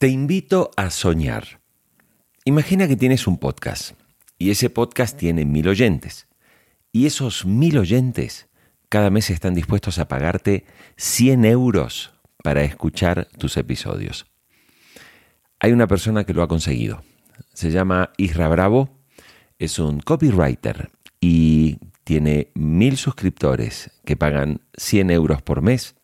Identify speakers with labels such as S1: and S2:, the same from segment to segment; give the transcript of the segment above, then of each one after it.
S1: Te invito a soñar. Imagina que tienes un podcast y ese podcast tiene mil oyentes. Y esos mil oyentes cada mes están dispuestos a pagarte 100 euros para escuchar tus episodios. Hay una persona que lo ha conseguido. Se llama Isra Bravo, es un copywriter y tiene mil suscriptores que pagan 100 euros por mes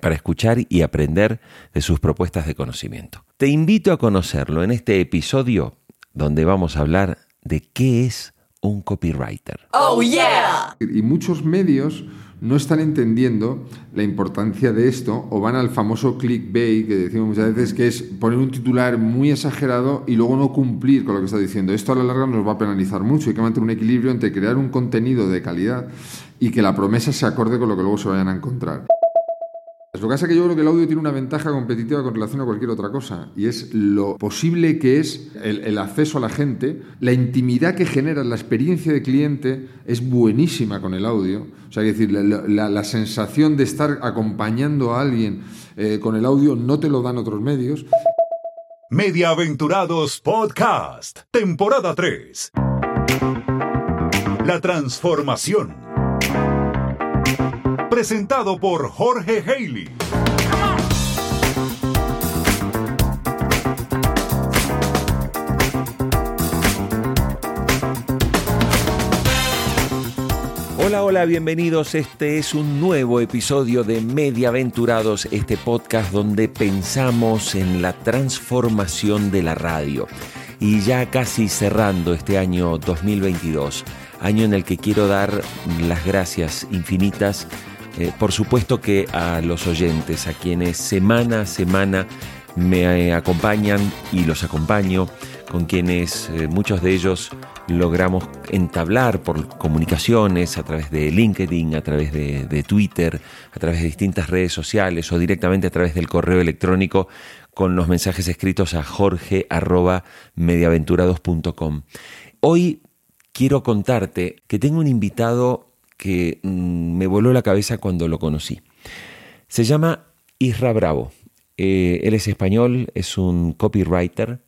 S1: para escuchar y aprender de sus propuestas de conocimiento. Te invito a conocerlo en este episodio donde vamos a hablar de qué es un copywriter.
S2: Oh yeah.
S3: Y muchos medios no están entendiendo la importancia de esto o van al famoso clickbait que decimos muchas veces, que es poner un titular muy exagerado y luego no cumplir con lo que está diciendo. Esto a la larga nos va a penalizar mucho. Hay que mantener un equilibrio entre crear un contenido de calidad y que la promesa se acorde con lo que luego se vayan a encontrar. Lo que pasa es que yo creo que el audio tiene una ventaja competitiva con relación a cualquier otra cosa, y es lo posible que es el, acceso a la gente, la intimidad que genera, la experiencia de cliente es buenísima con el audio. O sea, es decir, la, sensación de estar acompañando a alguien eh, con el audio no te lo dan otros medios.
S4: Mediaventurados Podcast, temporada 3. La transformación presentado por Jorge Haley.
S1: Hola, hola, bienvenidos. Este es un nuevo episodio de Mediaventurados, este podcast donde pensamos en la transformación de la radio. Y ya casi cerrando este año 2022, año en el que quiero dar las gracias infinitas eh, por supuesto que a los oyentes, a quienes semana a semana me eh, acompañan y los acompaño, con quienes eh, muchos de ellos logramos entablar por comunicaciones a través de LinkedIn, a través de, Twitter, a través de distintas redes sociales o directamente a través del correo electrónico con los mensajes escritos a jorge.mediaventurados.com. Hoy quiero contarte que tengo un invitado que mm, me voló la cabeza cuando lo conocí. Se llama Isra Bravo. Eh, él es español, es un copywriter.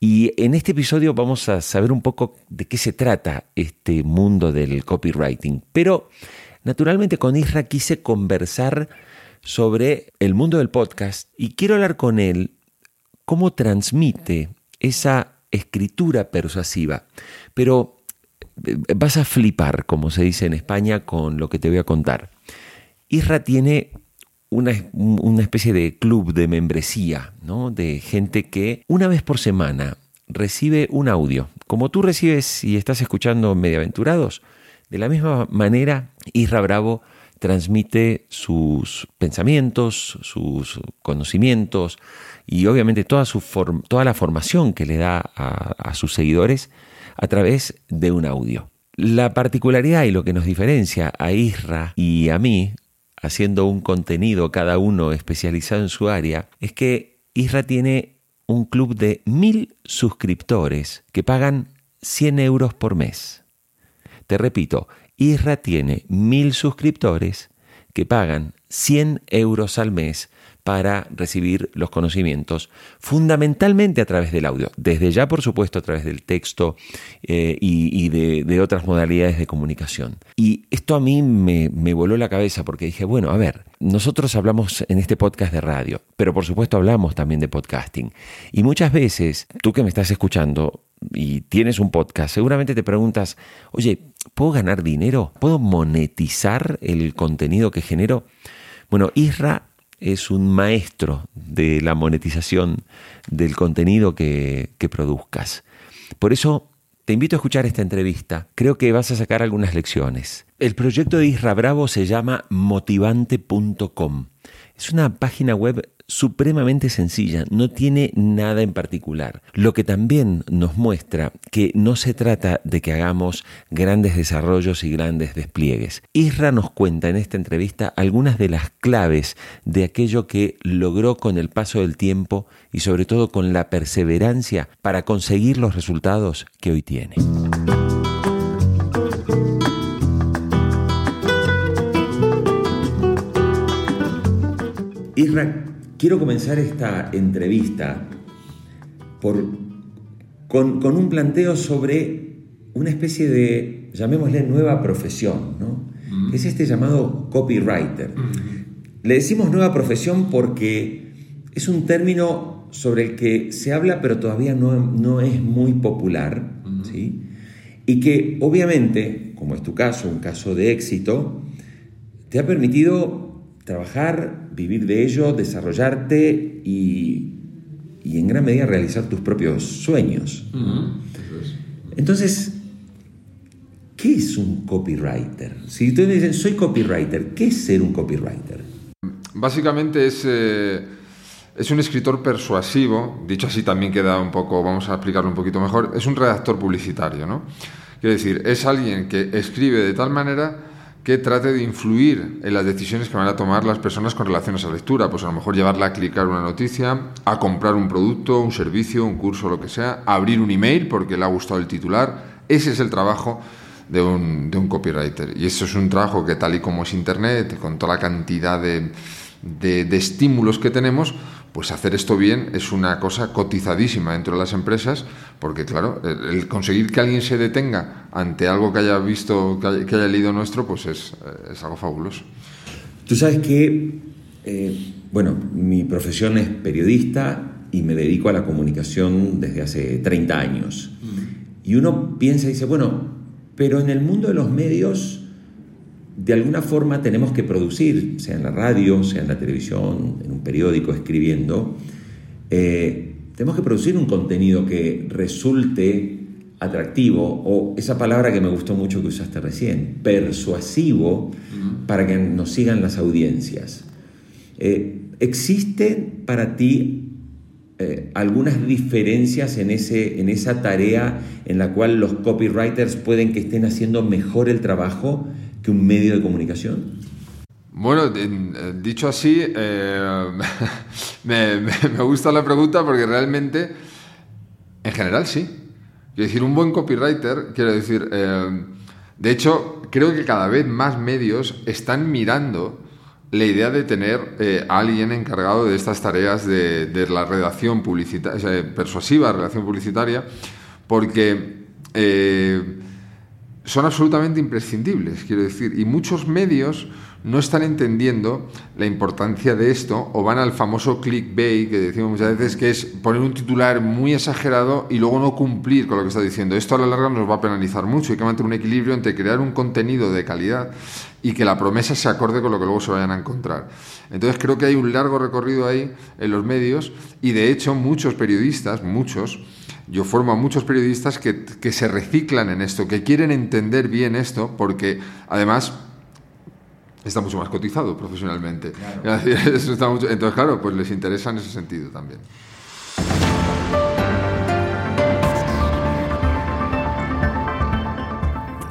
S1: Y en este episodio vamos a saber un poco de qué se trata este mundo del copywriting. Pero naturalmente con Isra quise conversar sobre el mundo del podcast y quiero hablar con él cómo transmite esa escritura persuasiva. Pero vas a flipar, como se dice en España, con lo que te voy a contar. Isra tiene una, especie de club de membresía, ¿no? De gente que una vez por semana recibe un audio. Como tú recibes y estás escuchando Mediaventurados, de la misma manera, Isra Bravo transmite sus pensamientos, sus conocimientos y obviamente toda, su toda la formación que le da a sus seguidores a través de un audio. La particularidad y lo que nos diferencia a Isra y a mí, haciendo un contenido cada uno especializado en su área, es que Isra tiene un club de mil suscriptores que pagan 100 euros por mes. Te repito, Isra tiene mil suscriptores que pagan 100 euros al mes para recibir los conocimientos, fundamentalmente a través del audio, desde ya por supuesto a través del texto eh, y, de, otras modalidades de comunicación. Y esto a mí me, me voló la cabeza porque dije, bueno, a ver, nosotros hablamos en este podcast de radio, pero por supuesto hablamos también de podcasting. Y muchas veces, tú que me estás escuchando, y tienes un podcast, seguramente te preguntas, oye, ¿puedo ganar dinero? ¿Puedo monetizar el contenido que genero? Bueno, Isra es un maestro de la monetización del contenido que, produzcas. Por eso te invito a escuchar esta entrevista. Creo que vas a sacar algunas lecciones. El proyecto de Isra Bravo se llama motivante.com. Es una página web supremamente sencilla, no tiene nada en particular. Lo que también nos muestra que no se trata de que hagamos grandes desarrollos y grandes despliegues. Isra nos cuenta en esta entrevista algunas de las claves de aquello que logró con el paso del tiempo y sobre todo con la perseverancia para conseguir los resultados que hoy tiene. Isra quiero comenzar esta entrevista por, con, con, un planteo sobre una especie de, llamémosle, nueva profesión, ¿no? Mm. Es este llamado copywriter. Mm. Le decimos nueva profesión porque es un término sobre el que se habla pero todavía no, no es muy popular, mm. ¿sí? Y que obviamente, como es tu caso, un caso de éxito, te ha permitido trabajar, vivir de ello, desarrollarte y, en gran medida realizar tus propios sueños. Entonces, ¿qué es un copywriter? Si ustedes dicen, soy copywriter, ¿qué es ser un copywriter?
S3: Básicamente es, eh, es un escritor persuasivo, dicho así también queda un poco, vamos a explicarlo un poquito mejor, es un redactor publicitario, ¿no? Quiero decir, es alguien que escribe de tal manera que trate de influir en las decisiones que van a tomar las personas con relación a esa lectura. Pues a lo mejor llevarla a clicar una noticia, a comprar un producto, un servicio, un curso, lo que sea, a abrir un email porque le ha gustado el titular. Ese es el trabajo de un, de un copywriter. Y eso es un trabajo que tal y como es Internet, con toda la cantidad de, de, de estímulos que tenemos, pues hacer esto bien es una cosa cotizadísima dentro de las empresas, porque claro, el, conseguir que alguien se detenga ante algo que haya visto, que haya, leído nuestro, pues es, algo fabuloso.
S1: Tú sabes que, eh, bueno, mi profesión es periodista y me dedico a la comunicación desde hace 30 años. Mm. Y uno piensa y dice, bueno, pero en el mundo de los medios de alguna forma tenemos que producir, sea en la radio, sea en la televisión, en un periódico, escribiendo, eh, tenemos que producir un contenido que resulte atractivo, o esa palabra que me gustó mucho que usaste recién, persuasivo, para que nos sigan las audiencias. Eh, ¿Existen para ti eh, algunas diferencias en, ese, en esa tarea en la cual los copywriters pueden que estén haciendo mejor el trabajo un medio de comunicación?
S3: Bueno, eh, dicho así, eh, me, gusta la pregunta porque realmente, en general sí. Quiero decir, un buen copywriter, quiero decir, eh, de hecho, creo que cada vez más medios están mirando la idea de tener a alguien encargado de estas tareas de, la redacción publicitaria, persuasiva, redacción publicitaria, porque son absolutamente imprescindibles, quiero decir, y muchos medios no están entendiendo la importancia de esto o van al famoso clickbait que decimos muchas veces que es poner un titular muy exagerado y luego no cumplir con lo que está diciendo. Esto a la larga nos va a penalizar mucho, hay que mantener un equilibrio entre crear un contenido de calidad y que la promesa se acorde con lo que luego se vayan a encontrar. Entonces creo que hay un largo recorrido ahí en los medios y de hecho muchos periodistas, muchos, yo formo a muchos periodistas que, que, se reciclan en esto, que quieren entender bien esto, porque además está mucho más cotizado profesionalmente. Entonces, claro, pues les interesa en ese sentido también.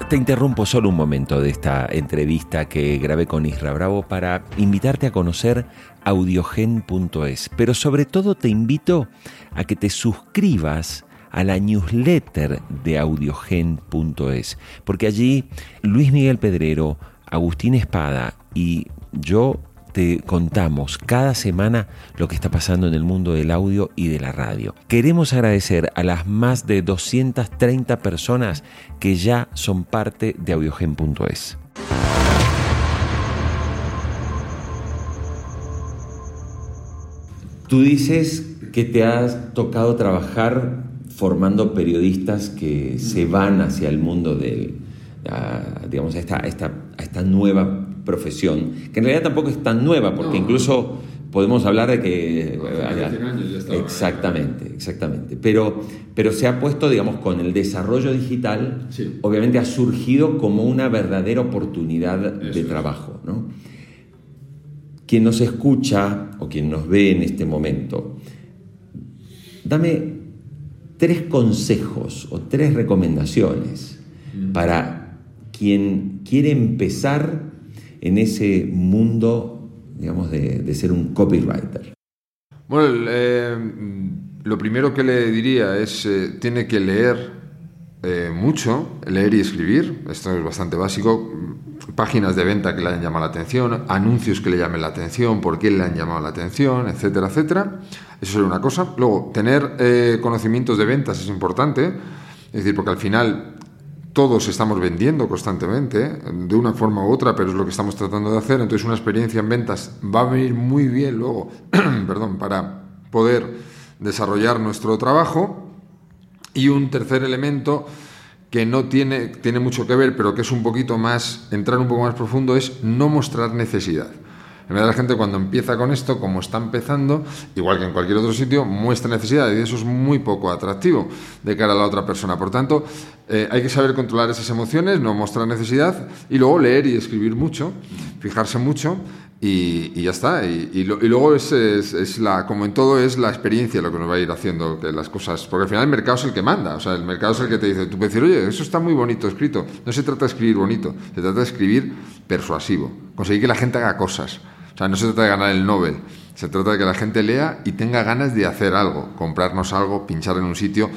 S1: Te interrumpo solo un momento de esta entrevista que grabé con Isra Bravo para invitarte a conocer audiogen.es, pero sobre todo te invito a que te suscribas a la newsletter de audiogen.es, porque allí Luis Miguel Pedrero, Agustín Espada y yo te contamos cada semana lo que está pasando en el mundo del audio y de la radio. Queremos agradecer a las más de 230 personas que ya son parte de audiogen.es. Tú dices que te has tocado trabajar formando periodistas que se van hacia el mundo de, digamos, esta, esta, a esta nueva profesión, que en realidad tampoco es tan nueva, porque incluso podemos hablar de que... exactamente, exactamente. Pero, pero se ha puesto, digamos, con el desarrollo digital, obviamente ha surgido como una verdadera oportunidad de trabajo. ¿no? Quien nos escucha o quien nos ve en este momento, dame tres consejos o tres recomendaciones para quien quiere empezar en ese mundo, digamos, de, ser un copywriter?
S3: Bueno, eh, lo primero que le diría es, eh, tiene que leer eh, mucho, leer y escribir, esto es bastante básico, páginas de venta que le hayan llamado la atención, anuncios que le llamen la atención, por qué le han llamado la atención, etcétera, etcétera. Eso sería una cosa. Luego, tener eh, conocimientos de ventas es importante, es decir, porque al final todos estamos vendiendo constantemente, de una forma u otra, pero es lo que estamos tratando de hacer. Entonces, una experiencia en ventas va a venir muy bien luego, perdón, para poder desarrollar nuestro trabajo. Y un tercer elemento que no tiene, tiene mucho que ver, pero que es un poquito más, entrar un poco más profundo, es no mostrar necesidad. En verdad la gente cuando empieza con esto, como está empezando, igual que en cualquier otro sitio, muestra necesidad y eso es muy poco atractivo de cara a la otra persona. Por tanto, eh, hay que saber controlar esas emociones, no mostrar necesidad y luego leer y escribir mucho, fijarse mucho y, ya está. Y, luego es, es, la, como en todo, es la experiencia lo que nos va a ir haciendo que las cosas. Porque al final el mercado es el que manda. O sea, el mercado es el que te dice, tú puedes decir, oye, eso está muy bonito escrito. No se trata de escribir bonito, se trata de escribir persuasivo. Conseguir que la gente haga cosas. O sea, no se trata de ganar el Nobel, se trata de que la gente lea y tenga ganas de hacer algo, comprarnos algo, pinchar en un sitio,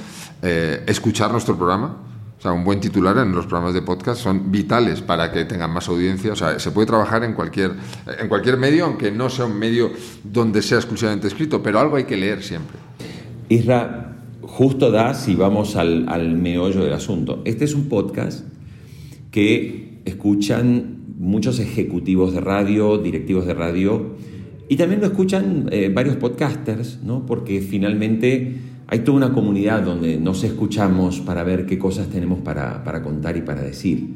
S3: eh, escuchar nuestro programa. O sea, un buen titular en los programas de podcast son vitales para que tengan más audiencia. O sea, se puede trabajar en cualquier, en cualquier medio, aunque no sea un medio donde sea exclusivamente escrito, pero algo hay que leer siempre.
S1: Isra, justo da si vamos al, al meollo del asunto. Este es un podcast que escuchan muchos ejecutivos de radio, directivos de radio, y también lo escuchan eh, varios podcasters, ¿no? porque finalmente hay toda una comunidad donde nos escuchamos para ver qué cosas tenemos para, contar y para decir.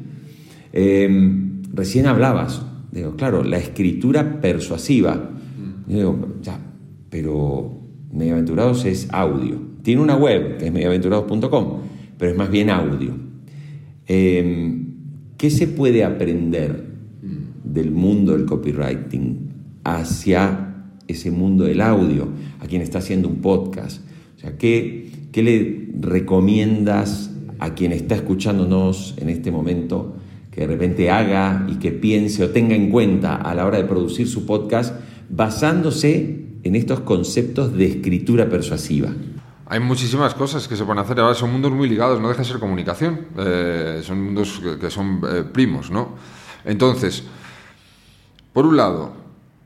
S1: Em, recién hablabas, digo, claro, la escritura persuasiva. digo, ya, pero Mediaventurados es audio. Tiene una web que es mediaventurados.com, pero es más bien audio. Em, ¿Qué se puede aprender del mundo del copywriting hacia ese mundo del audio, a quien está haciendo un podcast. O sea, ¿qué, qué le recomiendas a quien está escuchándonos en este momento que de repente haga y que piense o tenga en cuenta a la hora de producir su podcast basándose en estos conceptos de escritura persuasiva?
S3: Hay muchísimas cosas que se pueden hacer. Ahora son mundos muy ligados, no deja de ser comunicación. Eh, son mundos que, son eh, primos, ¿no? Entonces, por un lado,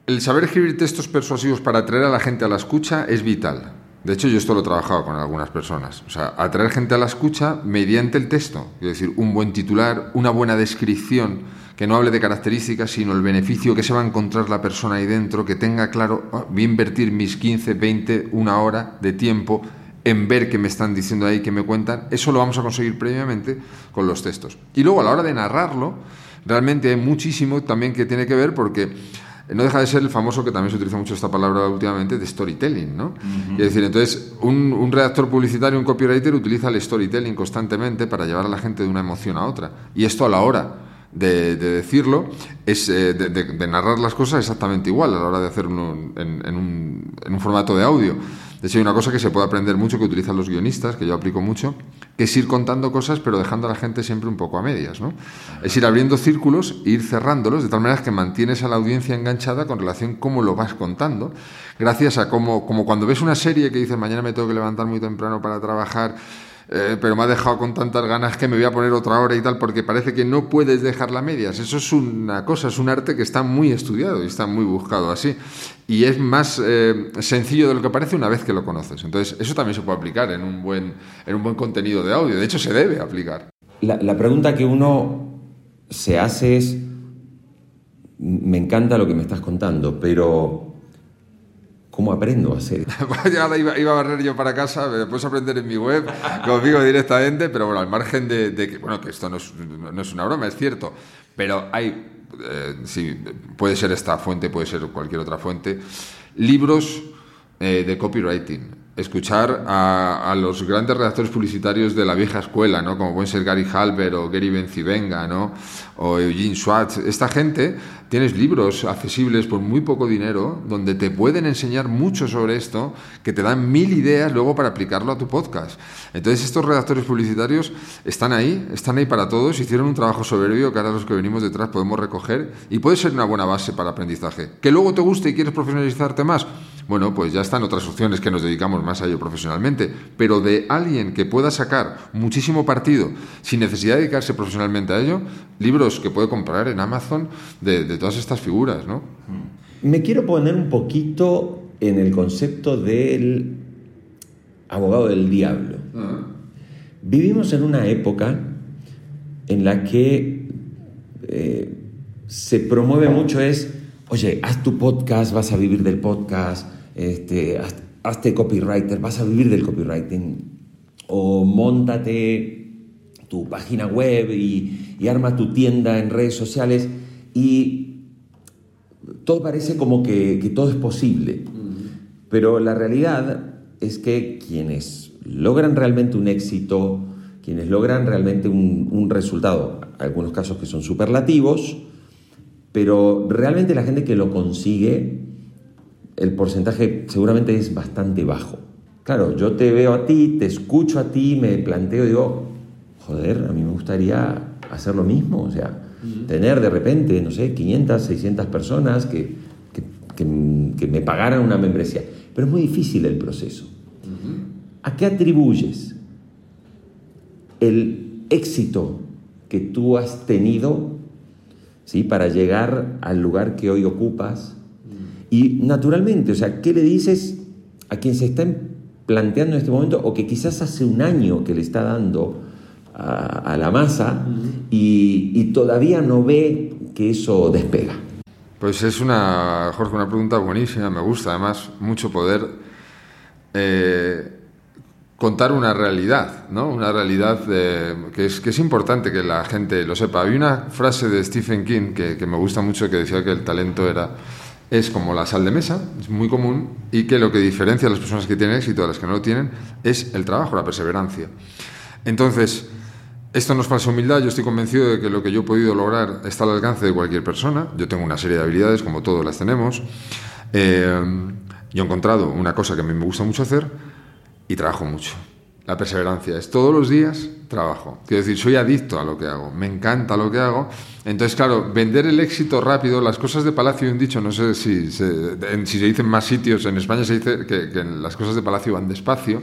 S3: el saber escribir textos persuasivos para atraer a la gente a la escucha es vital. De hecho, yo esto lo he trabajado con algunas personas. O sea, atraer gente a la escucha mediante el texto. Es decir, un buen titular, una buena descripción, que no hable de características, sino el beneficio que se va a encontrar la persona ahí dentro, que tenga claro, oh, voy a invertir mis 15, 20, una hora de tiempo en ver qué me están diciendo ahí, qué me cuentan. Eso lo vamos a conseguir previamente con los textos. Y luego, a la hora de narrarlo, realmente hay muchísimo también que tiene que ver porque no deja de ser el famoso, que también se utiliza mucho esta palabra últimamente, de storytelling, ¿no? Es decir, entonces, un, redactor publicitario, un copywriter, utiliza el storytelling constantemente para llevar a la gente de una emoción a otra. Y esto a la hora de, decirlo, es eh, de, narrar las cosas exactamente igual a la hora de hacerlo en, un, en un formato de audio. De hecho, hay una cosa que se puede aprender mucho, que utilizan los guionistas, que yo aplico mucho, que es ir contando cosas, pero dejando a la gente siempre un poco a medias. ¿no? Es ir abriendo círculos e ir cerrándolos, de tal manera que mantienes a la audiencia enganchada con relación a cómo lo vas contando, gracias a cómo, como cuando ves una serie que dices, mañana me tengo que levantar muy temprano para trabajar, eh, pero me ha dejado con tantas ganas que me voy a poner otra hora y tal, porque parece que no puedes dejarla medias. Eso es una cosa, es un arte que está muy estudiado y está muy buscado así. Y es más eh, sencillo de lo que parece una vez que lo conoces. Entonces, eso también se puede aplicar en un buen, en un buen contenido de audio. De hecho, se debe aplicar.
S1: La, la pregunta que uno se hace es, me encanta lo que me estás contando, pero ¿Cómo aprendo a hacer?
S3: ya iba, iba, a barrer yo para casa, me puedes aprender en mi web, conmigo directamente, pero bueno, al margen de, que, bueno, que esto no es, no es, una broma, es cierto, pero hay, eh, sí, puede ser esta fuente, puede ser cualquier otra fuente, libros eh, de copywriting escuchar a, los grandes redactores publicitarios de la vieja escuela, ¿no? Como pueden Gary Halber o Gary Bencivenga, ¿no? O Eugene Schwartz. Esta gente, tienes libros accesibles por muy poco dinero, donde te pueden enseñar mucho sobre esto, que te dan mil ideas luego para aplicarlo a tu podcast. Entonces, estos redactores publicitarios están ahí, están ahí para todos, hicieron un trabajo soberbio que ahora los que venimos detrás podemos recoger y puede ser una buena base para aprendizaje. Que luego te guste y quieres profesionalizarte más, bueno, pues ya están otras opciones que nos dedicamos más a ello profesionalmente. Pero de alguien que pueda sacar muchísimo partido sin necesidad de dedicarse profesionalmente a ello, libros que puede comprar en Amazon de, de todas estas figuras, ¿no?
S1: Me quiero poner un poquito en el concepto del abogado del diablo. Vivimos en una época en la que eh, se promueve mucho es, oye, haz tu podcast, vas a vivir del podcast, este, haz- hazte copywriter, vas a vivir del copywriting, o montate tu página web y, y arma tu tienda en redes sociales y todo parece como que, que todo es posible. Pero la realidad es que quienes logran realmente un éxito, quienes logran realmente un, un resultado, algunos casos que son superlativos, pero realmente la gente que lo consigue, el porcentaje seguramente es bastante bajo. Claro, yo te veo a ti, te escucho a ti, me planteo y digo, joder, a mí me gustaría hacer lo mismo, o sea, tener de repente, no sé, 500, 600 personas que, que, que- que me pagaran una membresía. Pero es muy difícil el proceso. ¿A qué atribuyes el éxito que tú has tenido ¿sí? para llegar al lugar que hoy ocupas? Y naturalmente, o sea, ¿qué le dices a quien se está planteando en este momento o que quizás hace un año que le está dando a, a la masa y, y todavía no ve que eso despega?
S3: Pues es una, Jorge, una pregunta buenísima, me gusta además mucho poder eh, contar una realidad, ¿no? Una realidad que, es, que es importante que la gente lo sepa. Hay una frase de Stephen King que, que me gusta mucho que decía que el talento era es como la sal de mesa, es muy común y que lo que diferencia a las personas que tienen éxito de las que no lo tienen es el trabajo, la perseverancia. Entonces, esto no es falsa humildad, yo estoy convencido de que lo que yo he podido lograr está al alcance de cualquier persona. Yo tengo una serie de habilidades, como todos las tenemos. Eh, yo he encontrado una cosa que a mí me gusta mucho hacer y trabajo mucho. La perseverancia es todos los días trabajo. Quiero decir, soy adicto a lo que hago, me encanta lo que hago. Entonces, claro, vender el éxito rápido, las cosas de Palacio, un dicho, no sé si se, en- si se dice en más sitios, en España se dice que las cosas de Palacio van despacio.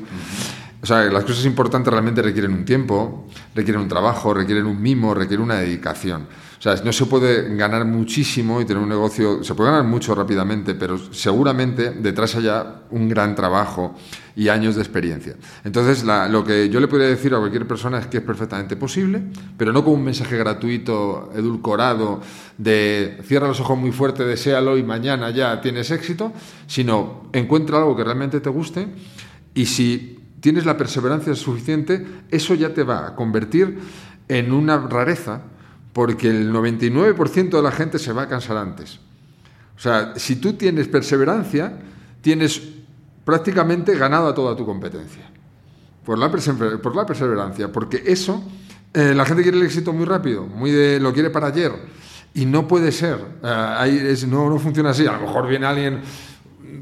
S3: O sea, las cosas importantes realmente requieren un tiempo, requieren un trabajo, requieren un mimo, requieren una dedicación. Sea, no se puede ganar muchísimo y tener un negocio, se puede ganar mucho rápidamente, pero seguramente detrás haya un gran trabajo y años de experiencia. Entonces, lo que yo le podría decir a cualquier persona es que es perfectamente posible, pero no con un mensaje gratuito, edulcorado, de cierra los ojos muy fuerte, deséalo y mañana ya tienes éxito, sino encuentra algo que realmente te guste y si tienes la perseverancia suficiente, eso ya te va a convertir en una rareza, porque el 99% de la gente se va a cansar antes. O sea, si tú tienes perseverancia, tienes prácticamente ganado a toda tu competencia. Por la, perseverancia, porque eso, eh, la gente quiere el éxito muy rápido, muy de, lo quiere para ayer, y no puede ser. Eh, no, no funciona así. A lo mejor viene alguien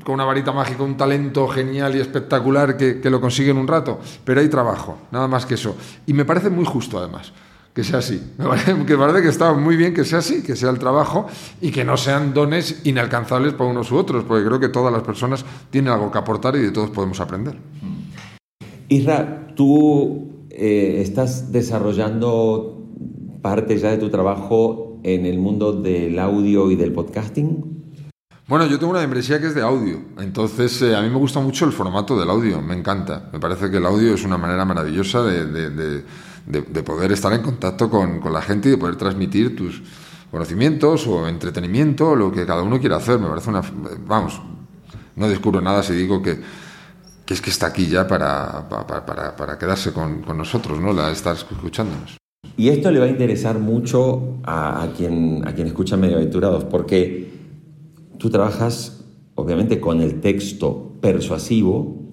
S3: con una varita mágica, un talento genial y espectacular que lo consigue en un rato, pero hay trabajo, nada más que eso. Y me parece muy justo, además, que sea así. Me parece que, parece que está muy bien que sea así, que sea el trabajo y que no sean dones inalcanzables para unos u otros, porque creo que todas las personas tienen algo que aportar y de todos podemos aprender.
S1: Isra, tú eh, estás desarrollando parte ya de tu trabajo en el mundo del audio y del podcasting.
S3: Bueno, yo tengo una membresía que es de audio, entonces eh, a mí me gusta mucho el formato del audio, me encanta. Me parece que el audio es una manera maravillosa de, de- de- de- de poder estar en contacto con, con la gente y de poder transmitir tus conocimientos o entretenimiento, lo que cada uno quiera hacer. Me parece una... Vamos, no descubro nada si digo que, que es que está aquí ya para, para, para- para quedarse con, con nosotros, ¿no? La, estar escuchándonos.
S1: Y esto le va a interesar mucho a, a quien, a quien escucha Medio Aventurados, porque tú trabajas, obviamente, con el texto persuasivo,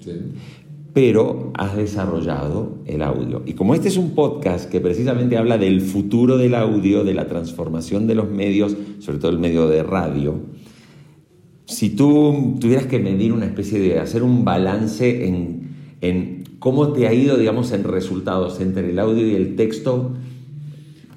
S1: pero has desarrollado el audio. Y como este es un podcast que precisamente habla del futuro del audio, de la transformación de los medios, sobre todo el medio de radio, si tú tuvieras que medir una especie de hacer un balance en, en cómo te ha ido, digamos, en resultados entre el audio y el texto,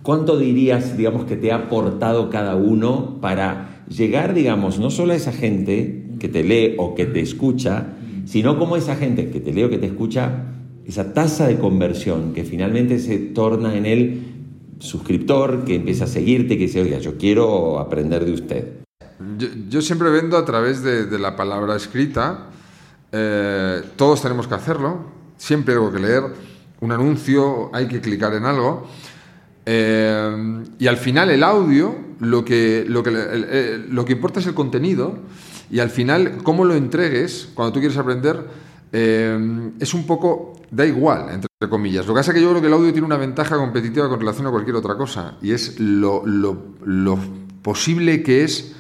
S1: ¿cuánto dirías, digamos, que te ha aportado cada uno para llegar, digamos, no solo a esa gente que te lee o que te escucha, sino como esa gente que te lee o que te escucha, esa tasa de conversión que finalmente se torna en el suscriptor, que empieza a seguirte, que dice, oiga, yo quiero aprender de usted.
S3: Yo, siempre vendo a través de, la palabra escrita, eh, todos tenemos que hacerlo, siempre hay que leer un anuncio, hay que clicar en algo. Eh, y al final el audio, lo que, lo, que, lo que importa es el contenido y al final cómo lo entregues cuando tú quieres aprender eh, es un poco, da igual, entre comillas. Lo que pasa es que yo creo que el audio tiene una ventaja competitiva con relación a cualquier otra cosa y es lo, posible que es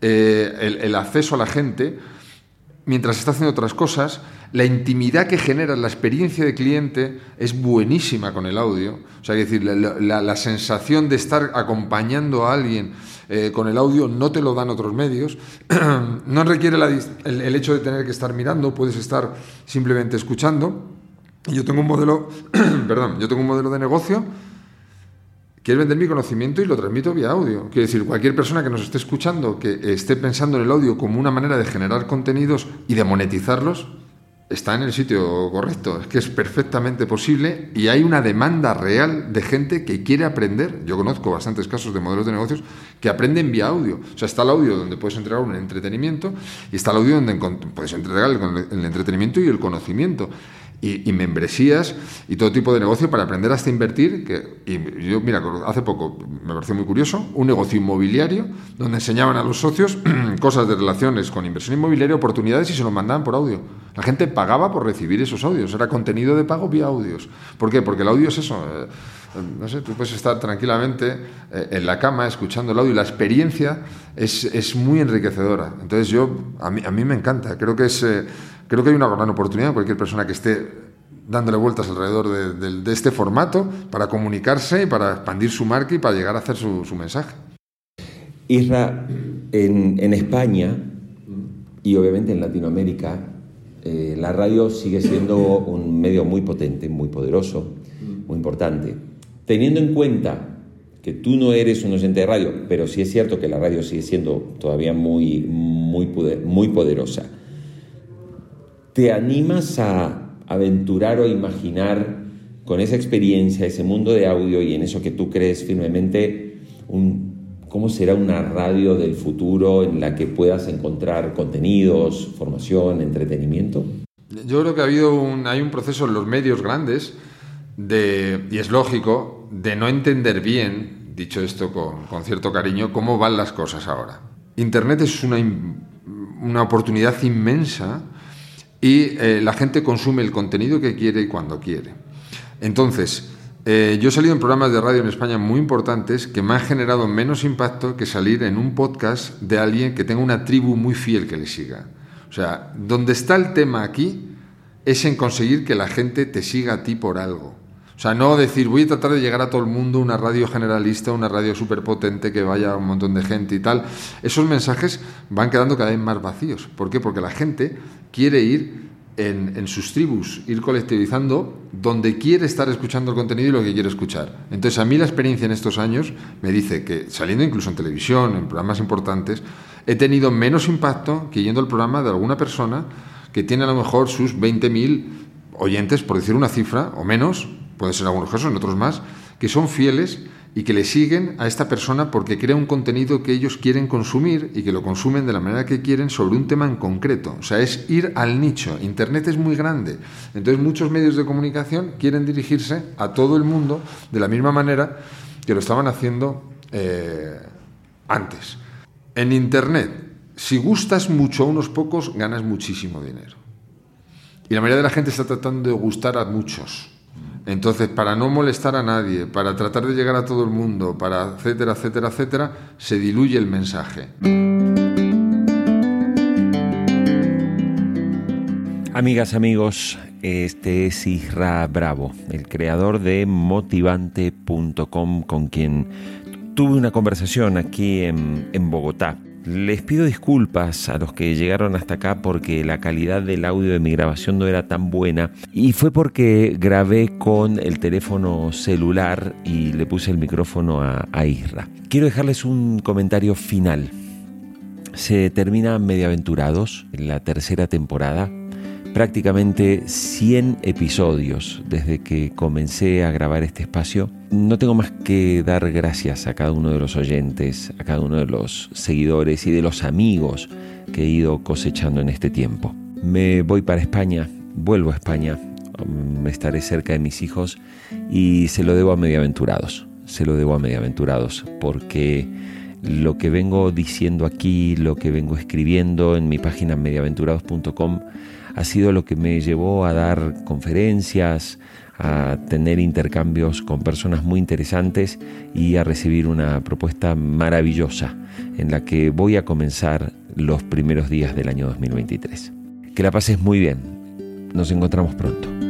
S3: eh, el, el acceso a la gente mientras está haciendo otras cosas, la intimidad que genera la experiencia de cliente es buenísima con el audio. O sea, decir, la, sensación de estar acompañando a alguien eh, con el audio no te lo dan otros medios. no requiere el, el, hecho de tener que estar mirando, puedes estar simplemente escuchando. Yo tengo un modelo, perdón, yo tengo un modelo de negocio Quiero vender mi conocimiento y lo transmito vía audio. Quiero decir, cualquier persona que nos esté escuchando, que esté pensando en el audio como una manera de generar contenidos y de monetizarlos, está en el sitio correcto. Es que es perfectamente posible y hay una demanda real de gente que quiere aprender. Yo conozco bastantes casos de modelos de negocios que aprenden vía audio. O sea, está el audio donde puedes entregar un entretenimiento y está el audio donde puedes entregar el entretenimiento y el conocimiento y, membresías y todo tipo de negocio para aprender hasta invertir. Que, yo, mira, hace poco me pareció muy curioso, un negocio inmobiliario donde enseñaban a los socios cosas de relaciones con inversión inmobiliaria, oportunidades y se lo mandaban por audio. La gente pagaba por recibir esos audios, era contenido de pago vía audios. ¿Por qué? Porque el audio es eso. Eh, no sé, tú puedes estar tranquilamente eh, en la cama escuchando el audio y la experiencia es, es muy enriquecedora. Entonces yo, a mí, a mí me encanta, creo que es... Eh, Creo que hay una gran oportunidad cualquier persona que esté dándole vueltas alrededor de, este formato para comunicarse y para expandir su marca y para llegar a hacer su, mensaje.
S1: Isra, en, España y obviamente en Latinoamérica, eh, la radio sigue siendo un medio muy potente, muy poderoso, muy importante. Teniendo en cuenta que tú no eres un oyente de radio, pero sí es cierto que la radio sigue siendo todavía muy, muy, muy poderosa. ¿Te animas a aventurar o imaginar con esa experiencia, ese mundo de audio y en eso que tú crees firmemente, cómo será una radio del futuro en la que puedas encontrar contenidos, formación, entretenimiento?
S3: Yo creo que ha habido un, hay un proceso en los medios grandes de, y es lógico de no entender bien, dicho esto con, con cierto cariño, cómo van las cosas ahora. Internet es una, una oportunidad inmensa y eh, la gente consume el contenido que quiere y cuando quiere. Entonces, eh, yo he salido en programas de radio en España muy importantes que me han generado menos impacto que salir en un podcast de alguien que tenga una tribu muy fiel que le siga. O sea, donde está el tema aquí es en conseguir que la gente te siga a ti por algo. O sea, no decir, voy a tratar de llegar a todo el mundo, una radio generalista, una radio súper potente que vaya a un montón de gente y tal. Esos mensajes van quedando cada vez más vacíos. ¿Por qué? Porque la gente quiere ir en, sus tribus, ir colectivizando donde quiere estar escuchando el contenido y lo que quiere escuchar. Entonces, a mí la experiencia en estos años me dice que saliendo incluso en televisión, en programas importantes, he tenido menos impacto que yendo al programa de alguna persona que tiene a lo mejor sus 20.000 oyentes, por decir una cifra, o menos, puede ser algunos casos, en otros más, que son fieles y que le siguen a esta persona porque crea un contenido que ellos quieren consumir y que lo consumen de la manera que quieren sobre un tema en concreto. O sea, es ir al nicho. Internet es muy grande. Entonces muchos medios de comunicación quieren dirigirse a todo el mundo de la misma manera que lo estaban haciendo eh, antes. En Internet, si gustas mucho a unos pocos, ganas muchísimo dinero. Y la mayoría de la gente está tratando de gustar a muchos. Entonces, para no molestar a nadie, para tratar de llegar a todo el mundo, para etcétera, etcétera, etcétera, se diluye el mensaje.
S1: Amigas, amigos, este es Isra Bravo, el creador de motivante.com, con quien tuve una conversación aquí en, en Bogotá. Les pido disculpas a los que llegaron hasta acá porque la calidad del audio de mi grabación no era tan buena y fue porque grabé con el teléfono celular y le puse el micrófono a, Isra. Quiero dejarles un comentario final. Se termina Mediaventurados, la tercera temporada, prácticamente 100 episodios desde que comencé a grabar este espacio. No tengo más que dar gracias a cada uno de los oyentes, a cada uno de los seguidores y de los amigos que he ido cosechando en este tiempo. Me voy para España, vuelvo a España, me estaré cerca de mis hijos y se lo debo a Mediaventurados, se lo debo a Mediaventurados porque lo que vengo diciendo aquí, lo que vengo escribiendo en mi página mediaventurados.com ha sido lo que me llevó a dar conferencias, a tener intercambios con personas muy interesantes y a recibir una propuesta maravillosa en la que voy a comenzar los primeros días del año 2023. Que la pases muy bien. Nos encontramos pronto.